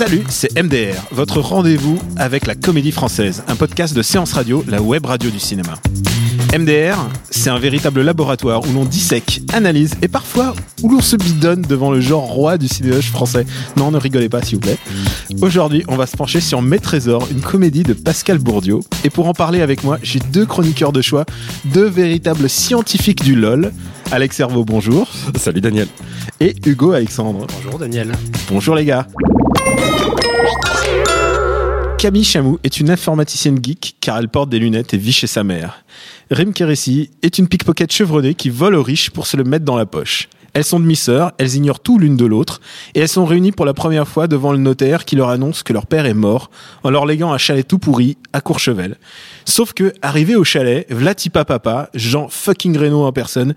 Salut, c'est MDR, votre rendez-vous avec la comédie française, un podcast de séance radio, la web radio du cinéma. MDR, c'est un véritable laboratoire où l'on dissèque, analyse et parfois où l'on se bidonne devant le genre roi du cinéma français. Non, ne rigolez pas s'il vous plaît. Aujourd'hui, on va se pencher sur Mes Trésors, une comédie de Pascal Bourdieu. Et pour en parler avec moi, j'ai deux chroniqueurs de choix, deux véritables scientifiques du LOL. Alex Servo, bonjour. Salut Daniel. Et Hugo Alexandre. Bonjour Daniel. Bonjour les gars. Camille Chamou est une informaticienne geek car elle porte des lunettes et vit chez sa mère. Rim Kéressi est une pickpocket chevronnée qui vole aux riches pour se le mettre dans la poche. Elles sont demi-sœurs, elles ignorent tout l'une de l'autre, et elles sont réunies pour la première fois devant le notaire qui leur annonce que leur père est mort, en leur léguant un chalet tout pourri à Courchevel. Sauf que, arrivé au chalet, Vlatipa Papa, Jean fucking Reno en personne,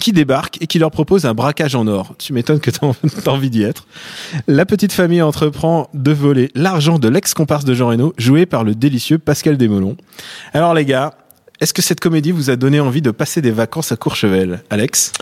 qui débarque et qui leur propose un braquage en or. Tu m'étonnes que t'as envie d'y être. La petite famille entreprend de voler l'argent de l'ex-comparse de Jean Reno, joué par le délicieux Pascal Desmelons. Alors les gars, est-ce que cette comédie vous a donné envie de passer des vacances à Courchevel, Alex?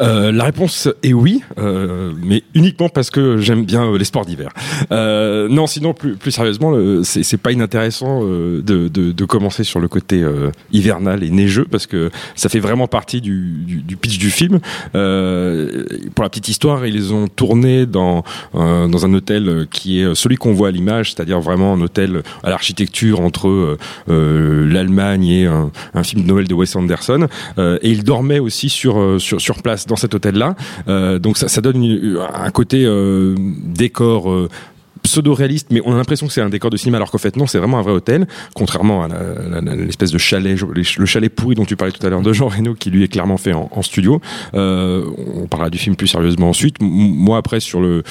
Euh, la réponse est oui, euh, mais uniquement parce que j'aime bien euh, les sports d'hiver. Non, sinon plus, plus sérieusement, c'est pas inintéressant de, de, commencer sur le côté hivernal et neigeux parce que ça fait vraiment partie du, pitch du film. Pour la petite histoire, ils ont tourné dans dans un hôtel qui est celui qu'on voit à l'image, c'est-à-dire vraiment un hôtel à l'architecture entre l'Allemagne et un, un film de Noël de Wes Anderson. Euh, et ils dormaient aussi sur euh, sur sur place dans cet hôtel-là. Euh, donc ça, ça donne une- un côté décor. Pseudo-réaliste, mais on a l'impression que c'est un décor de cinéma, alors qu'en fait non, c'est vraiment un vrai hôtel, contrairement à l'espèce de chalet, le chalet pourri dont tu parlais tout à l'heure de Jean Reno, qui lui est clairement fait en, studio. Euh, on parlera du film plus sérieusement ensuite. Moi après sur le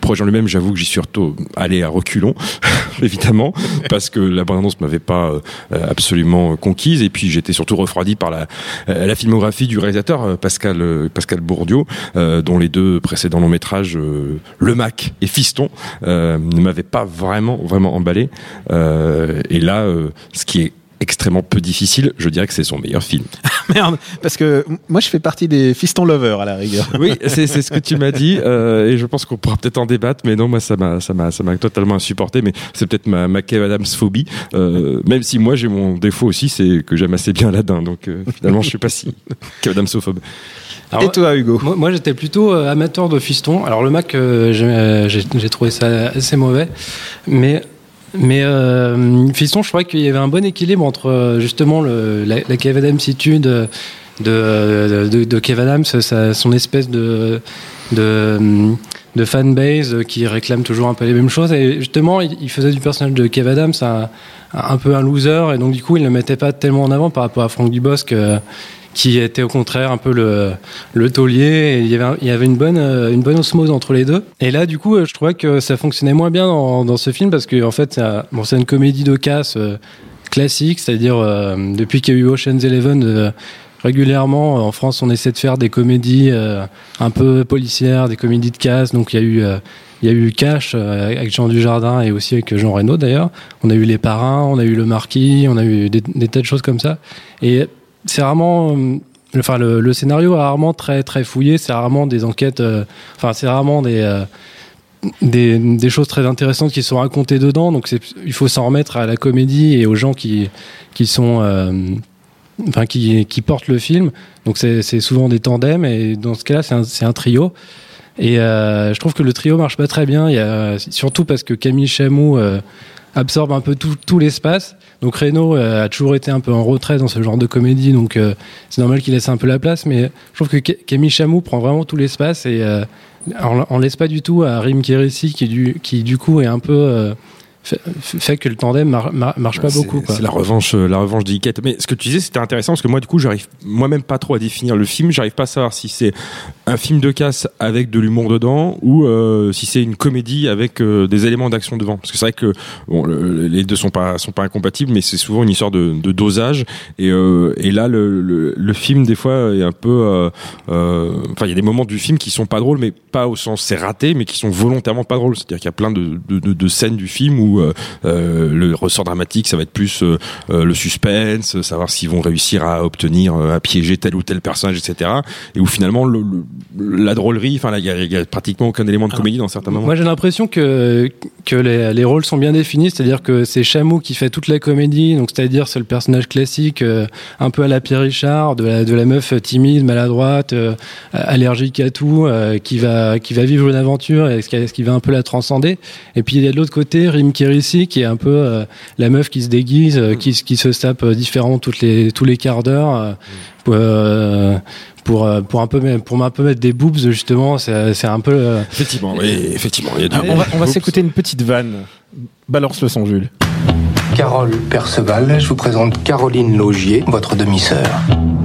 projet en lui-même, j'avoue que j'y suis surtout allé à reculons, évidemment, parce que la bande-annonce m'avait pas euh, absolument conquise, et puis j'étais surtout refroidi par la euh, la filmographie du réalisateur euh, Pascal Pascal Bourdieu, dont les deux précédents longs métrages, Le Mac et Fiston, ne m'avaient pas vraiment vraiment emballé. Euh, et là, euh, ce qui est extrêmement peu difficile, je dirais que c'est son meilleur film. Merde, parce que moi je fais partie des fistons lovers à la rigueur. Oui, c'est c'est ce que tu m'as dit, euh, et je pense qu'on pourra peut-être en débattre, mais non, moi ça m'a ça m'a ça m'a totalement insupporté, mais c'est peut-être ma, ma Kev Adams phobie, euh, même si moi j'ai mon défaut aussi, c'est que j'aime assez bien Aladdin, donc euh, finalement je suis pas si Kev Adams phobe. Alors, Et toi Hugo Moi, moi, j'étais plutôt euh, amateur de fiston. Alors le Mac, euh, j'ai euh, j'ai- trouvé ça assez mauvais, mais mais euh, fiston, je crois qu'il y avait un bon équilibre entre justement le, la, la Kev Adamsitude de de, de, de Kev Adams, sa- son espèce de de de fanbase qui réclame toujours un peu les mêmes choses. Et justement il, il faisait du personnage de Kev Adams un, un peu un loser. Et donc du coup il ne le mettait pas tellement en avant par rapport à Franck Dubosc euh, qui était au contraire un peu le, le taulier. Il, y avait, il y avait une bonne, euh, une bonne osmose entre les deux. Et là, du coup, euh, je trouvais que ça fonctionnait moins bien dans, dans ce film parce que, en fait, bon, c'est une comédie de casse euh, classique, c'est-à-dire euh, depuis qu'il y a eu Ocean's Eleven. euh, Régulièrement, en France, on essaie de faire des comédies euh, un peu policières, des comédies de casse. Donc, il y a eu, euh, il y a eu Cash euh, avec Jean Dujardin et aussi avec Jean Reno d'ailleurs. On a eu Les Parrains, on a eu Le Marquis, on a eu des, des tas de choses comme ça. Et c'est rarement euh, enfin le, scénario est rarement très très fouillé. C'est rarement des enquêtes euh, enfin c'est rarement des, euh, des des choses très intéressantes qui sont racontées dedans. Donc il faut s'en remettre à la comédie et aux gens qui qui sont enfin qui qui portent le film. Donc c'est souvent des tandems et dans ce cas-là c'est un un trio. Et je trouve que le trio marche pas très bien. Il y a surtout parce que Camille Chamou absorbe un peu tout, tout l'espace. Donc Reno euh, a toujours été un peu en retrait dans ce genre de comédie, donc euh, c'est normal qu'il laisse un peu la place. Mais je trouve que Ca- Camille Chamou prend vraiment tout l'espace et euh, on, on laisse pas du tout à Rim Kérissi qui du, qui du coup est un peu euh, fait, fait que le tandem mar- mar- marche pas beaucoup. C'est la revanche, euh, la revanche d'Iquette. Mais ce que tu disais, c'était intéressant parce que moi, du coup, j'arrive moi-même pas trop à définir le film. J'arrive pas à savoir si c'est un film de casse avec de l'humour dedans ou euh, si c'est une comédie avec euh, des éléments d'action devant. Parce que c'est vrai que bon, le- les deux sont pas sont pas incompatibles, mais c'est souvent une histoire de, de dosage. Et, euh, et là, le, le, le film des fois est un peu, enfin, il y a des moments du film qui sont pas drôles, mais pas au sens c'est raté, mais qui sont volontairement pas drôles. C'est-à-dire qu'il y a plein de, de, de, de scènes du film où euh, euh, le ressort dramatique, ça va être plus euh, le suspense, savoir s'ils vont réussir à obtenir, à piéger tel ou tel personnage, etc. Et où finalement le, le- la drôlerie, enfin il y a, il y a pratiquement aucun élément de comédie dans certains moments. Moi j'ai l'impression que, que les, les rôles sont bien définis, c'est-à-dire que c'est Chamou qui fait toute la comédie, donc c'est-à-dire c'est le personnage classique, euh, un peu à la Pierre Richard, de la, de la meuf timide, maladroite, euh, allergique à tout, euh, qui va qui va vivre une aventure et ce qui, ce qui va un peu la transcender. Et puis il y a de l'autre côté Rim Kérissi qui est un peu euh, la meuf qui se déguise, euh, qui, qui se tape euh, différent toutes les tous les quarts d'heure. euh, pour, euh, pour, pour un peu mettre- pour un peu mettre des boobs justement c'est c'est un peu euh, Effectivement, oui, effectivement, il y a du. Ah, on va, on va s'écouter une petite vanne. Balance le son, Jules. Carole Perceval, je vous présente Caroline Laugier, votre demi-sœur.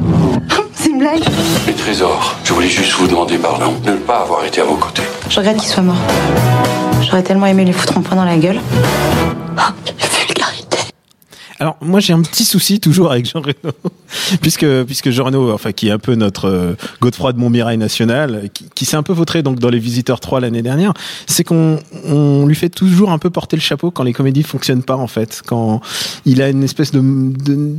C'est une blague Les trésors, je voulais juste vous demander pardon de ne pas avoir été à vos côtés. Je regrette qu'il soit mort. J'aurais tellement aimé lui foutre un poing dans la gueule. Oh, vulgarité. Alors moi j'ai un petit souci toujours avec Jean Reno, puisque puisque Jean Reno, enfin qui est un peu notre euh, Godefroy de Montmirail national, qui, qui s'est un peu vautré donc dans les Visiteurs 3 l'année dernière, c'est qu'on on lui fait toujours un peu porter le chapeau quand les comédies fonctionnent pas en fait, quand il a une espèce de, de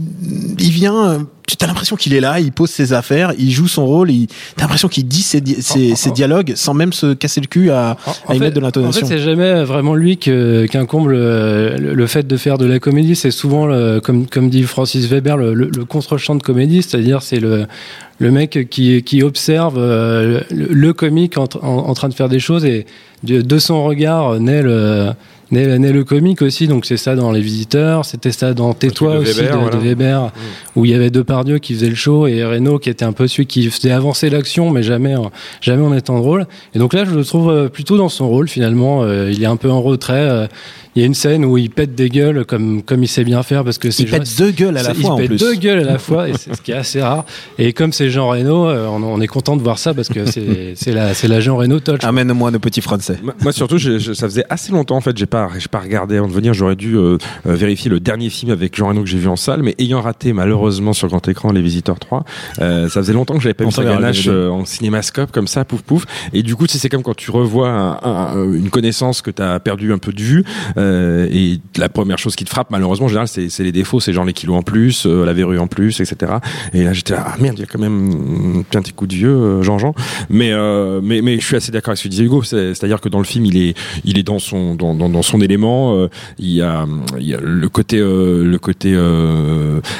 il vient, euh, tu as l'impression qu'il est là, il pose ses affaires, il joue son rôle, il t'as l'impression qu'il dit ses, di- ses, ses dialogues sans même se casser le cul à, à y mettre de En l'intonation. fait, c'est jamais vraiment lui qu'incombe le, le, fait de faire de la comédie. C'est souvent, le, comme, comme dit Francis Weber, le, le, contre-champ de comédie, c'est-à-dire c'est le, le mec qui, qui observe euh, le, le comique en, en, en train de faire des choses et de, de son regard naît le, naît, naît le comique aussi. Donc c'est ça dans Les Visiteurs, c'était ça dans Tais-toi aussi Weber, de, voilà. de Weber, où il y avait Depardieu qui faisait le show et Reno qui était un peu celui qui faisait avancer l'action, mais jamais, en- jamais en étant drôle. Et donc là, je le trouve euh, plutôt dans son rôle finalement. Euh, il est un peu en retrait. Il y a une scène où il pète des gueules comme comme il sait bien faire parce que c'est il pète deux gueules à la il fois en pète plus. deux gueules à la fois et c'est ce qui est assez rare. Et comme c'est Jean Reno, euh, on, on est content de voir ça parce que c'est c'est la c'est la Jean Reno touch. Amène-moi nos petits français. Moi, moi, surtout, je- ça faisait assez longtemps en fait. J'ai pas, pas regardé avant de venir. J'aurais dû euh, euh, vérifier le dernier film avec Jean Reno que j'ai vu en salle, mais ayant raté malheureusement sur grand écran Les Visiteurs 3, euh, ça faisait longtemps que j'avais pas On vu ça ganache euh, en cinémascope comme ça, pouf pouf. Et du coup, tu c'est comme quand tu revois un- un- une connaissance que t'as perdu un peu de vue. Euh, et la première chose qui te frappe, malheureusement, en général, c'est les défauts, c'est genre les kilos en plus, euh, la verrue en plus, etc. Et là, j'étais ah merde, il y a quand même bien tes coups de vieux, euh, Jean-Jean. Mais, mais, mais je suis assez d'accord avec ce que disait Hugo. C'est- C'est-à-dire que dans le film, il est, il est dans son, dans, dans, dans son élément. il y a, il y a le côté, le côté,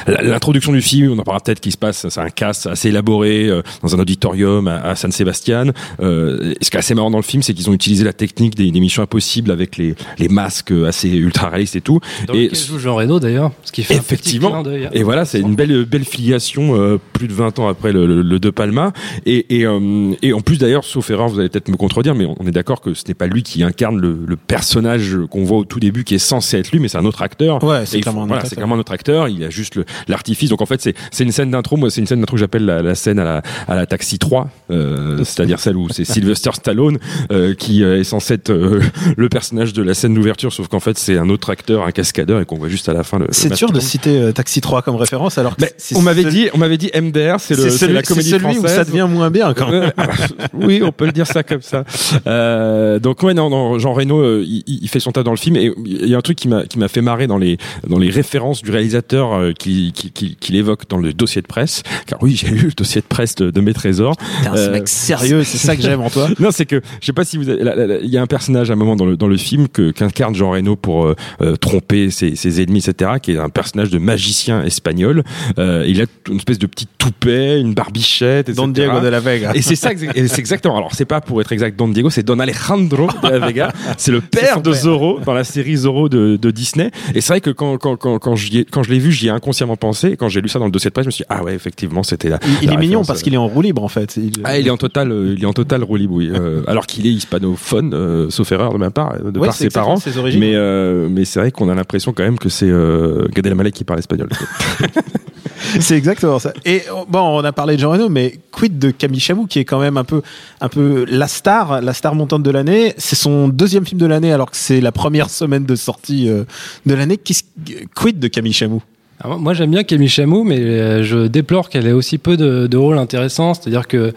l'introduction du film. On en parlera peut-être qui se passe. C'est un cast assez élaboré dans un auditorium à, San Sebastian. Ce qui est assez marrant dans le film, c'est qu'ils ont utilisé la technique des, des missions impossibles avec les, les masques assez ultra réalistes et tout. Dans et lequel joue Jean Reno d'ailleurs, ce qui fait un petit Effectivement. clin. Et voilà, c'est une belle belle filiation euh, plus de 20 ans après le, le, le De Palma. Et, et, euh, et en plus d'ailleurs, sauf erreur, vous allez peut-être me contredire, mais on est d'accord que ce n'est pas lui qui incarne le, le personnage qu'on voit au tout début, qui est censé être lui, mais c'est un autre acteur. Ouais, c'est clairement faut- un voilà, autre acteur. clairement notre acteur. Il a juste l'artifice. Donc en fait, c'est c'est une scène d'intro. Moi, c'est une scène d'intro que j'appelle la, la scène à la, à la Taxi 3, euh, c'est-à-dire celle où c'est Sylvester Stallone euh, qui euh, est censé être euh, le personnage de la scène d'ouverture, sauf qu'en fait c'est un autre acteur, un cascadeur, et qu'on voit juste à la fin. Le, C'est dur de citer euh, Taxi 3 comme référence alors que Mais c'est on m'avait dit, on m'avait dit MDR, c'est le, c'est la c'est comédie celui où ça devient moins bien quand même. Oui, on peut le dire ça comme ça. Euh, donc ouais, non, non Jean Reno, euh, il, il fait son tas dans le film et il y a un truc qui m'a qui m'a fait marrer dans les dans les références du réalisateur euh, qui qui qui, qui l'évoque dans le dossier de presse. Car oui, j'ai lu le dossier de presse de, de mes trésors. Ce Euh, mec sérieux, c'est ça que j'aime en toi. Non, c'est que je sais pas si vous avez- là, là, là, il y a un personnage à un moment dans le dans le film que qu'incarne Jean Reno pour euh, euh, tromper ses, ses ennemis etc. qui est un personnage de magicien espagnol. Euh, il a une espèce de petit toupet, une barbichette, etc. Don Diego de la Vega. Et c'est ça, c'est exactement. Alors, c'est pas pour être exact Don Diego, c'est Don Alejandro de la Vega. C'est le père de père. Zorro dans la série Zorro de, de Disney. Et c'est vrai que quand, quand, quand, quand, ai- quand je l'ai vu, j'y ai inconsciemment pensé. Et quand j'ai lu ça dans le dossier de presse, je me suis dit, ah ouais, effectivement, c'était là. Il, il est mignon parce qu'il est en roue libre en fait. Il- Ah, il est en total, il est en total roue libre, oui. Euh, alors qu'il est hispanophone, euh, sauf erreur de ma part, de Ouais, par ses parents. ses origines. Mais, euh, mais c'est vrai qu'on a l'impression quand même que c'est euh, Gad Elmaleh qui parle espagnol. C'est exactement ça. Et oh, bon, on a parlé de Jean Reno, mais quid de Camille Chamou, qui est quand même un peu, un peu la star, la star montante de l'année. C'est son deuxième film de l'année, alors que c'est la première semaine de sortie euh, de l'année. Quid de Camille Chamou Alors, moi, j'aime bien Camille Chamou, mais euh, je déplore qu'elle ait aussi peu de, de rôles intéressants. C'est-à-dire que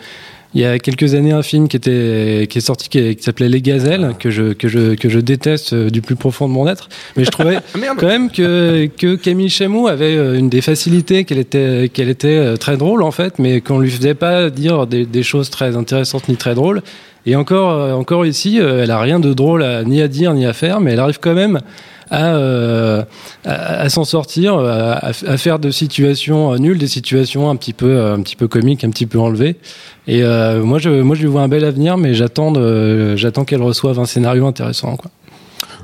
il y a quelques années, un film qui était qui est sorti qui, s'appelait Les Gazelles, que je que je que je déteste euh, du plus profond de mon être. Mais je trouvais quand même que que Camille Chamou avait euh, une des facilités qu'elle était qu'elle était euh, très drôle en fait, mais qu'on lui faisait pas dire des, des choses très intéressantes ni très drôles. Et encore encore ici, elle a rien de drôle à, ni à dire ni à faire, mais elle arrive quand même à, euh, à, à s'en sortir, à, à faire de situations euh, nulles des situations un petit peu, euh, un petit peu comiques, un petit peu enlevées. Et euh, moi, je, moi, je lui vois un bel avenir, mais j'attends, j'attends qu'elle reçoive un scénario intéressant. Quoi.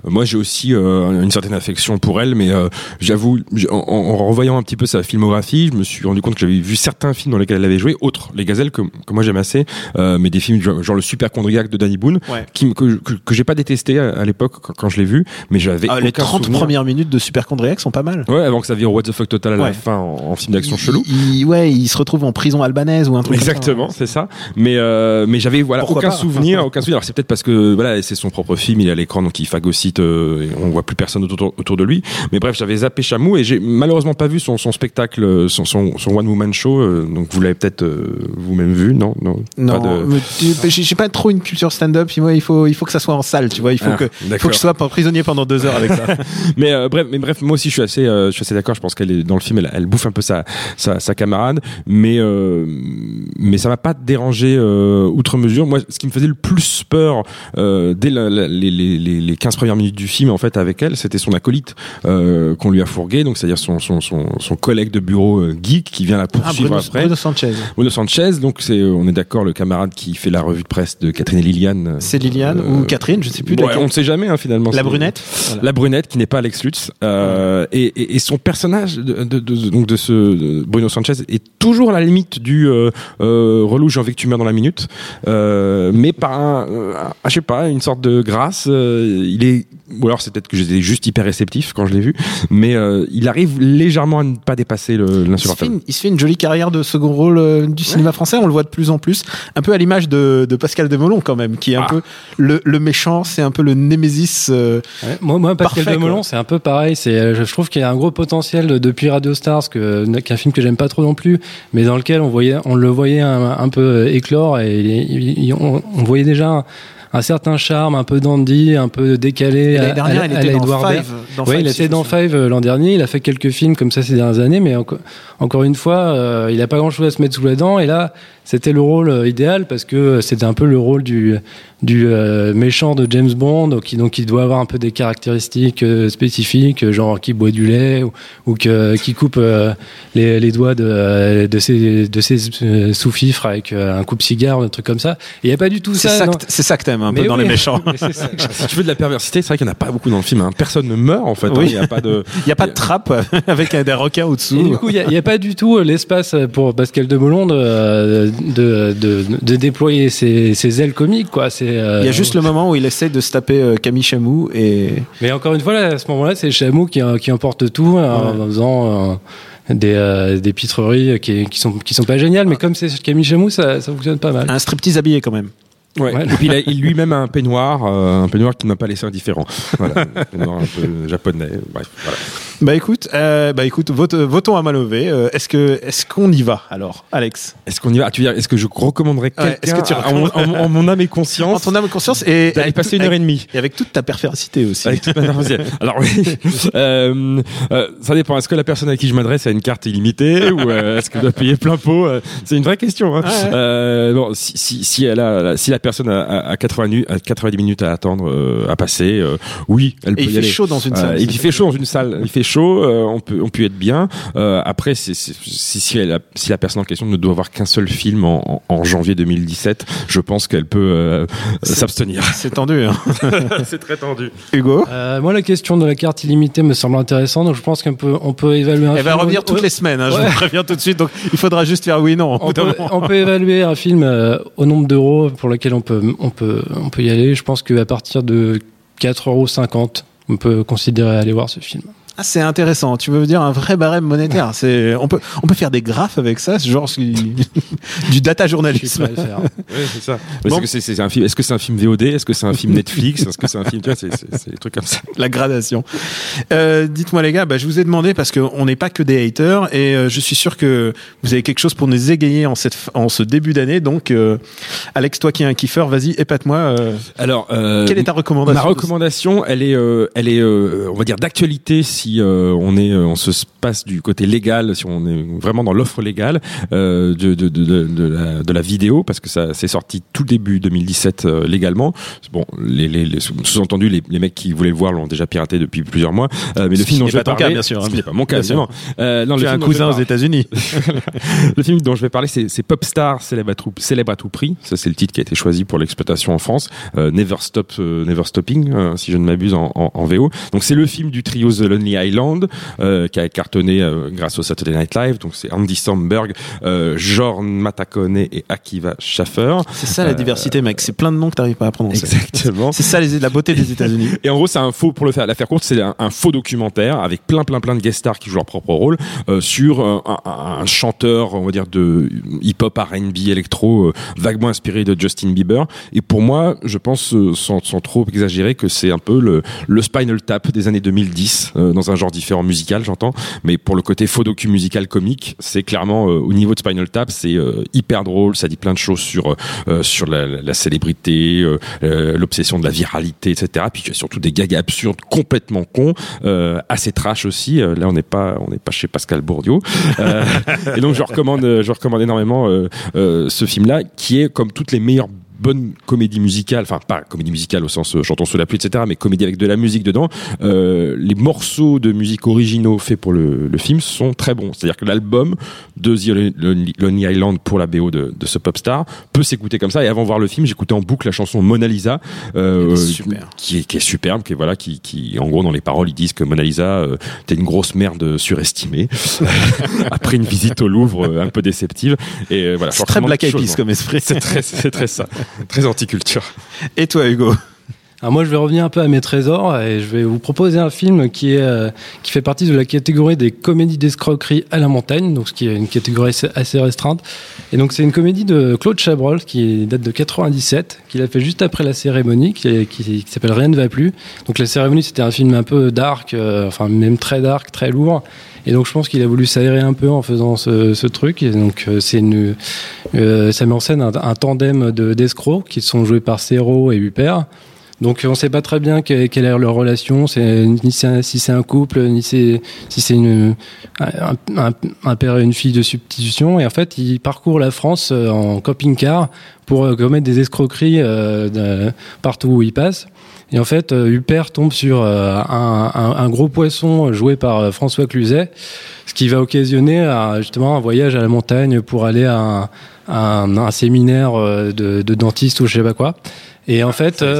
Moi, j'ai aussi euh, une certaine affection pour elle, mais euh, j'avoue, en, en revoyant un petit peu sa filmographie, je me suis rendu compte que j'avais vu certains films dans lesquels elle avait joué, autres, Les Gazelles, que, que moi j'aime assez, euh, mais des films genre, genre Le Super Chondriaque de Danny Boone, Ouais. qui, que, que, que j'ai pas détesté à, à l'époque quand, quand je l'ai vu, mais j'avais Ah, Les aucun 30 souvenir. premières minutes de Superchondriac sont pas mal. Ouais, avant que ça vire au What the fuck total à Ouais. la fin en, en film d'action chelou. Il, ouais, il se retrouve en prison albanaise ou un truc. Exactement, c'est ça. Mais euh, mais j'avais voilà Pourquoi aucun pas souvenir, aucun souvenir. Alors c'est peut-être parce que voilà, c'est son propre film, il est à l'écran donc il phagocyte, euh, et on voit plus personne autour, autour de lui. Mais bref, j'avais zappé Chamou et j'ai malheureusement pas vu son, son spectacle, euh, son, son, son one woman show. euh, donc vous l'avez peut-être euh, vous-même vu, non? Non. Non, de- j'ai pas trop une culture stand-up. Moi, il faut, il faut que ça soit en salle, tu vois. Il faut Ah, que, faut que je sois prisonnier pendant deux heures avec ça. mais euh, bref, mais bref, moi aussi je suis assez, euh, je suis assez d'accord. Je pense qu'elle est dans le film, elle, elle bouffe un peu sa sa, sa camarade, mais euh, mais ça m'a pas dérangé euh, outre mesure. Moi, ce qui me faisait le plus peur euh, dès la- la- les, les, les, les 15 premières minutes du film, en fait, avec elle, c'était son acolyte euh, qu'on lui a fourgué, donc c'est-à-dire son, son, son, son collègue de bureau euh, geek qui vient la Ah, poursuivre Bruno, après. Bruno Sanchez. Bruno Sanchez, donc c'est, euh, on est d'accord, le camarade qui fait la revue de presse de Catherine et Liliane. C'est Liliane Euh, ou Catherine, je sais plus. Ouais, laquelle. on ne sait jamais hein, finalement. La brunette. Voilà. la brunette qui n'est pas Alex Lutz euh, et, et, et son personnage de, de, de- donc de ce Bruno Sanchez est toujours à la limite du euh, euh, relou j'ai envie que tu meurs dans la minute euh, mais par un, euh, un- je sais pas une sorte de grâce euh, il est ou alors c'est peut-être que j'étais juste hyper réceptif quand je l'ai vu. Mais euh, il arrive légèrement à ne pas dépasser le- Il se, fait une, il se fait une jolie carrière de second rôle euh, du cinéma français, on le voit de plus en plus, un peu à l'image de, de Pascal Demolon quand même, qui est un Ah. peu le, le méchant, c'est un peu le némésis. euh, Ouais, moi, moi, Pascal Parfait, Demolon, c'est un peu pareil. C'est, euh, je je trouve qu'il y a un gros potentiel de- depuis Radio Stars, que, qu'un film que j'aime pas trop non plus, mais dans lequel on voyait, on le voyait un, un peu éclore. Et on, on voyait déjà un, un certain charme, un peu dandy, un peu décalé. L'année dernière, à- il était dans Five. Dans Oui, Five, il était dans. Five euh, l'an dernier. Il a fait quelques films comme ça ces dernières années, mais enco- encore une fois, euh, il a pas grand-chose à se mettre sous la dent. Et là, c'était le rôle euh, idéal parce que c'était un peu le rôle du du euh, méchant de James Bond, donc qui donc il doit avoir un peu des caractéristiques euh, spécifiques, genre qui boit du lait ou, ou que, qui coupe euh, les, les doigts de de ses de ses sous-fifres avec un coupe-cigare, un truc comme ça. Il y a pas du tout C'est ça. c'est ça que t'aimes un peu dans oui. les méchants. C'est ça. si tu veux de la perversité c'est vrai qu'il n'y en a pas beaucoup dans le film hein. personne ne meurt en fait hein. Oui. il n'y a pas de Il n'y a pas de trappe avec des requins au-dessous. du coup, il n'y a, pas du tout l'espace pour Pascal de, de, de, de déployer ses, ses ailes comiques. Quoi. C'est, euh, Il y a juste le moment où il essaie de se taper euh, Camille Chamou et Mais encore une fois, là, à ce moment-là, c'est Chamou qui, qui emporte tout hein, en faisant euh, des, euh, des pitreries qui, qui, sont, qui sont pas géniales. Mais comme c'est Camille Chamou, ça, ça fonctionne pas mal. un striptease habillé quand même. Ouais. Ouais. Et puis il lui-même a un peignoir, euh, un peignoir qui ne m'a pas laissé indifférent. Voilà, un peignoir un peu japonais. Bref, voilà. Bah écoute, euh, bah écoute, vote- votons à main levée. Euh, est-ce que est-ce qu'on y va alors, Alex? Est-ce qu'on y va? Tu veux dire, est-ce que je recommanderais Ouais, quelqu'un que en, mon- en en âme et En conscience ton âme et conscience et d'aller passer tout- une heure et demie et avec toute ta perféracité aussi. avec toute ma nervosité. Alors oui, euh, euh, ça dépend. Est-ce que la personne à qui je m'adresse a une carte illimitée ou euh, est-ce qu'elle doit payer plein pot Euh, C'est une vraie question. Hein. Euh, bon, si, si, si elle a, si la personne a, a- a 80, nu- a 90 minutes à attendre euh, à passer, euh, oui, elle peut il y fait aller. chaud dans une Euh, salle. il fait chaud dans une salle. Il fait chaud. euh, on peut, on peut être bien. Euh, après, si, si, elle a- si la personne en question ne doit avoir qu'un seul film en, en, en janvier 2017, je pense qu'elle peut euh, s'abstenir. C'est tendu. Hein. c'est très tendu. Hugo? Euh, moi, la question de la carte illimitée me semble intéressante. Donc, je pense qu'on peut, on peut évaluer un Elle va revenir toutes Ouais. les semaines. Hein, Je vous préviens tout de suite. Donc il faudra juste faire oui non. on peut, moment. on peut évaluer un film euh, au nombre d'euros pour lequel on peut, on peut, on peut y aller. Je pense qu'à partir de 4,50 euros, on peut considérer aller voir ce film. Ah, c'est intéressant. Tu veux dire un vrai barème monétaire C'est on peut on peut faire des graphes avec ça, ce genre du data journalisme. Ouais, c'est ça. Bon. Est-ce que c'est c'est un film Est-ce que c'est un film VOD Est-ce que c'est un film Netflix? Est-ce que c'est un film Tu vois, c'est c'est- c'est des trucs comme ça. La gradation. Euh, Dites-moi les gars, bah, je vous ai demandé parce qu'on n'est pas que des haters et euh, je suis sûr que vous avez quelque chose pour nous égayer en, cette, en ce début d'année. Donc, euh, Alex, toi qui es un kiffer, vas-y, épate-moi. euh, Alors, euh, quelle est ta recommandation Ma recommandation, elle est, euh, elle est, euh, on va dire d'actualité si euh, on est, euh, on se passe du côté légal, si on est vraiment dans l'offre légale euh, de, de, de, de, de la, de la vidéo, parce que ça c'est sorti tout début 2017 euh, légalement. Bon, les, les, les sous-entendu, les, les mecs qui voulaient le voir l'ont déjà piraté depuis plusieurs mois. Mais le film dont je vais parler, cas, bien sûr, ce hein. qui n'est pas mon cas, évidemment. Non, Tu as un cousin aux États-Unis. le film dont je vais parler, c'est c'est Popstar, célèbre à tout, célèbre à tout prix. Ça, c'est le titre qui a été choisi pour l'exploitation en France. Euh, Never Stop, euh, Never Stopping, euh, si je ne m'abuse en, en, en VO. Donc, c'est le film du trio The Lonely Island euh, qui a cartonné euh, grâce au Saturday Night Live. Donc, c'est Andy Samberg, euh, Jorn Matakone et Akiva Schaffer. C'est ça la diversité, mec. C'est plein de noms que t'arrives pas à prononcer. Exactement. C'est ça les, la beauté des États-Unis. Et en gros, c'est un faux, pour le faire, la faire courte, c'est un, un faux documentaire avec plein, plein, plein de guest stars qui jouent leur propre rôle sur un, un- un chanteur, on va dire, de hip-hop, R&B, électro, euh, vaguement inspiré de Justin Bieber. Et pour moi, je pense, euh, sans, sans trop exagérer, que c'est un peu le, le Spinal Tap des années 2010, euh, dans un genre différent musical, j'entends. Mais pour le côté faux docu musical comique, c'est clairement, euh, au niveau de Spinal Tap, c'est euh, hyper drôle, ça dit plein de choses sur, euh, sur la, célébrité, l'obsession de la viralité, etc. Puis il y a surtout des gags absurdes, complètement cons, assez trash aussi. Là, on n'est pas, on n'est pas chez Pascal Bourdieu. Et donc, je recommande, je recommande énormément ce film-là, qui est comme toutes les meilleures bonnes comédies musicales, enfin pas comédie musicale au sens euh, chantons sous la pluie, etc., mais comédie avec de la musique dedans. Euh, les morceaux de musique originaux faits pour le, le film sont très bons. C'est-à-dire que l'album de The Lonely Island pour la BO de, de ce pop star peut s'écouter comme ça. Et avant de voir le film, j'écoutais en boucle la chanson Mona Lisa, euh, Super. qui est, qui est superbe, qui est voilà, qui, qui en gros dans les paroles ils disent que Mona Lisa, euh, t'es une grosse merde surestimée après une visite au Louvre euh, un peu déceptive. Et voilà, C'est très Black Eyed comme esprit. C'est très, c'est très ça, très anticulture. Et toi, Hugo? Alors moi, je vais revenir un peu à mes trésors et je vais vous proposer un film qui est euh, qui fait partie de la catégorie des comédies d'escroquerie à la montagne, donc ce qui est une catégorie assez, restreinte. Et donc c'est une comédie de Claude Chabrol qui date de 97, qu'il a fait juste après la cérémonie, qui, s'appelle Rien ne va plus. Donc la cérémonie, c'était un film un peu dark, euh, enfin même très dark, très lourd. Et donc je pense qu'il a voulu s'aérer un peu en faisant ce, ce truc. Et donc euh, c'est une, euh, ça met en scène un, tandem de d'escrocs qui sont joués par Serrault et Huppert. Donc on ne sait pas très bien que- quelle est leur relation, c'est ni si c'est un couple, ni si c'est un, un- père et une fille de substitution. Et en fait, ils parcourent la France euh, en camping-car pour euh, commettre des escroqueries euh, partout où ils passent. Et en fait, euh, Huppert tombe sur un, un- un gros poisson joué par François Cluzet, ce qui va occasionner justement un voyage à la montagne pour aller à un, un- séminaire de, de dentiste ou je sais pas quoi. Et en fait, Ça les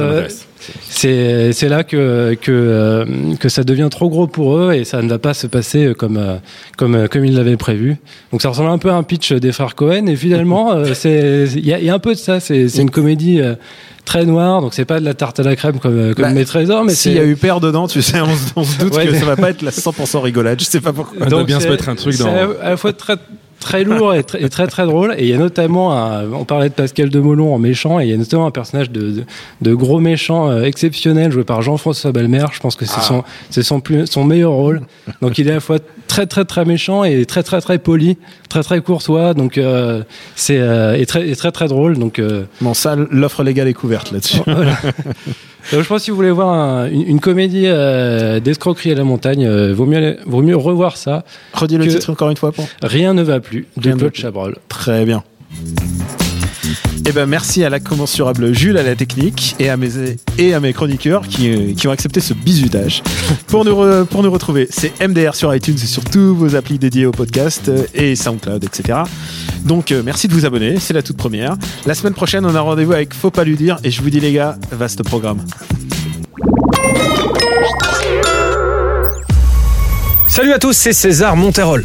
euh, c'est là que que euh, que ça devient trop gros pour eux et ça ne va pas se passer comme euh, comme euh, comme ils l'avaient prévu. Donc ça ressemble un peu à un pitch des frères Cohen et finalement euh, c'est il y a, il y a un peu de ça. C'est une comédie euh, très noire donc c'est pas de la tarte à la crème comme comme Bah, mes trésors mais S'il y a eu père dedans, tu sais, on, se- on se doute Ouais. que ça va pas être la 100% rigolade. Je sais pas pourquoi. On doit Donc, bien se mettre un truc c'est dans. à la fois très très lourd et très, et très très drôle. Et il y a notamment un- on parlait de Pascal Demolon en méchant et il y a notamment un personnage de, de, de gros méchant euh, exceptionnel joué par Jean-François Balmer. Je pense que c'est son c'est son plus son meilleur rôle. Donc il est à la fois très très très méchant et très très très poli très très courtois. Donc euh, c'est euh, et très et très très drôle. Donc euh, Bon, ça, l'offre légale est couverte là-dessus. voilà. Donc, je pense que si vous voulez voir un- une, une comédie euh, d'escroquerie à la montagne, euh, vaut mieux vaut mieux revoir ça. Redis le titre encore une fois. Pour... Rien ne va plus de Claude. Chabrol. Très bien. Eh ben merci à la commensurable Jules à la technique et à mes et à mes chroniqueurs qui, euh, qui ont accepté ce bizutage. Pour nous re- pour nous retrouver, c'est MDR sur iTunes et sur tous vos applis dédiés au podcast euh, et SoundCloud, etc. Donc euh, merci de vous abonner, c'est la toute première. La semaine prochaine, on a rendez-vous avec Faut pas lui dire et je vous dis les gars, vaste programme. Salut à tous, c'est César Monterol.